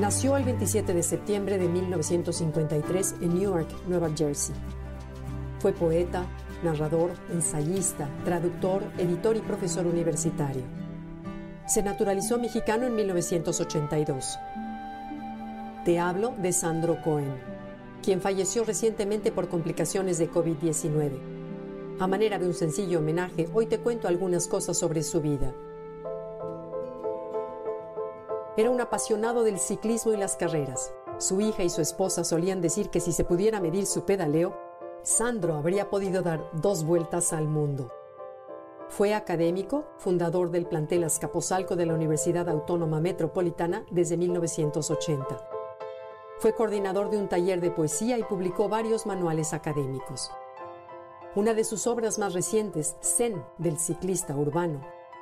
Nació el 27 de septiembre de 1953 en Newark, Nueva Jersey. Fue poeta, narrador, ensayista, traductor, editor y profesor universitario. Se naturalizó mexicano en 1982. Te hablo de Sandro Cohen, quien falleció recientemente por complicaciones de COVID-19. A manera de un sencillo homenaje, hoy te cuento algunas cosas sobre su vida. Era un apasionado del ciclismo y las carreras. Su hija y su esposa solían decir que si se pudiera medir su pedaleo, Sandro habría podido dar dos vueltas al mundo. Fue académico, fundador del plantel Azcapotzalco de la Universidad Autónoma Metropolitana desde 1980. Fue coordinador de un taller de poesía y publicó varios manuales académicos. Una de sus obras más recientes, Zen del ciclista urbano,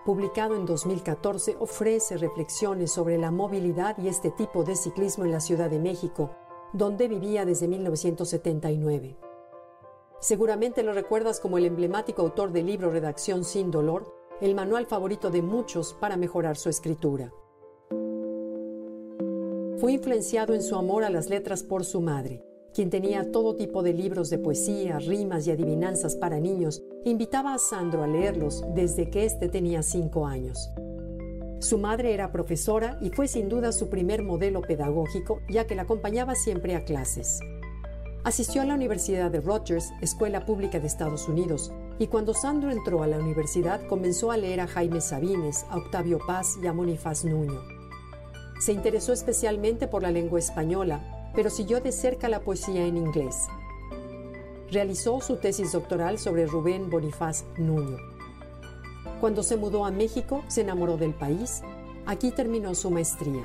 publicado en 2014, ofrece reflexiones sobre la movilidad y este tipo de ciclismo en la Ciudad de México, donde vivía desde 1979. Seguramente lo recuerdas como el emblemático autor del libro Redacción sin dolor, el manual favorito de muchos para mejorar su escritura. Fue influenciado en su amor a las letras por su madre, quien tenía todo tipo de libros de poesía, rimas y adivinanzas para niños, invitaba a Sandro a leerlos desde que éste tenía cinco años. Su madre era profesora y fue sin duda su primer modelo pedagógico, ya que la acompañaba siempre a clases. Asistió a la Universidad de Rutgers, escuela pública de Estados Unidos, y cuando Sandro entró a la universidad comenzó a leer a Jaime Sabines, a Octavio Paz y a Monifaz Nuño. Se interesó especialmente por la lengua española, pero siguió de cerca la poesía en inglés. Realizó su tesis doctoral sobre Rubén Bonifaz Nuño. Cuando se mudó a México, se enamoró del país. Aquí terminó su maestría.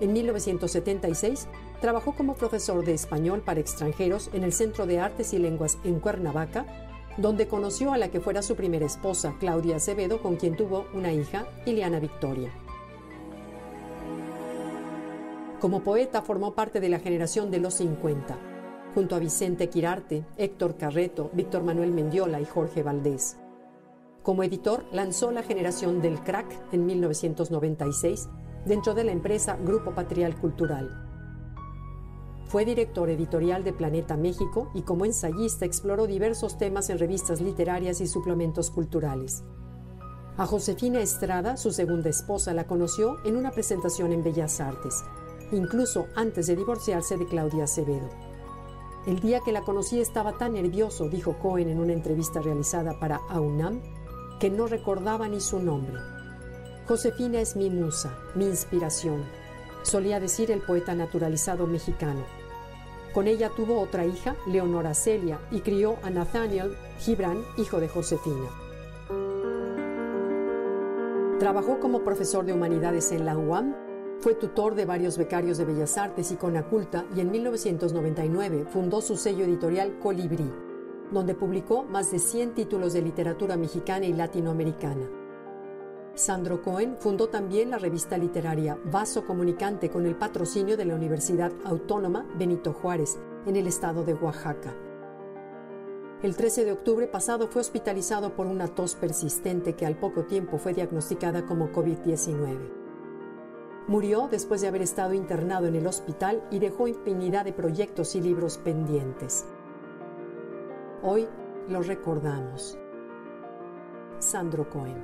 En 1976 Trabajó como profesor de español para extranjeros en el Centro de Artes y Lenguas en Cuernavaca, donde conoció a la que fuera su primera esposa, Claudia Acevedo, con quien tuvo una hija, Ileana Victoria. Como poeta formó parte de la generación de los 50, junto a Vicente Quirarte, Héctor Carreto, Víctor Manuel Mendiola y Jorge Valdés. Como editor lanzó La generación del crack en 1996 dentro de la empresa Grupo Patrial Cultural. Fue director editorial de Planeta México y como ensayista exploró diversos temas en revistas literarias y suplementos culturales. A Josefina Estrada, su segunda esposa, la conoció en una presentación en Bellas Artes, incluso antes de divorciarse de Claudia Acevedo. El día que la conocí estaba tan nervioso, dijo Cohen en una entrevista realizada para AUNAM, que no recordaba ni su nombre. Josefina es mi musa, mi inspiración, solía decir el poeta naturalizado mexicano. Con ella tuvo otra hija, Leonora Celia, y crió a Nathaniel Gibran, hijo de Josefina. Trabajó como profesor de humanidades en la UAM, fue tutor de varios becarios de Bellas Artes y Conaculta y en 1999 fundó su sello editorial Colibrí, donde publicó más de 100 títulos de literatura mexicana y latinoamericana. Sandro Cohen fundó también la revista literaria Vaso Comunicante con el patrocinio de la Universidad Autónoma Benito Juárez, en el estado de Oaxaca. El 13 de octubre pasado fue hospitalizado por una tos persistente que al poco tiempo fue diagnosticada como COVID-19. Murió después de haber estado internado en el hospital y dejó infinidad de proyectos y libros pendientes. Hoy lo recordamos. Sandro Cohen.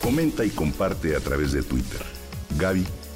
Comenta y comparte a través de Twitter.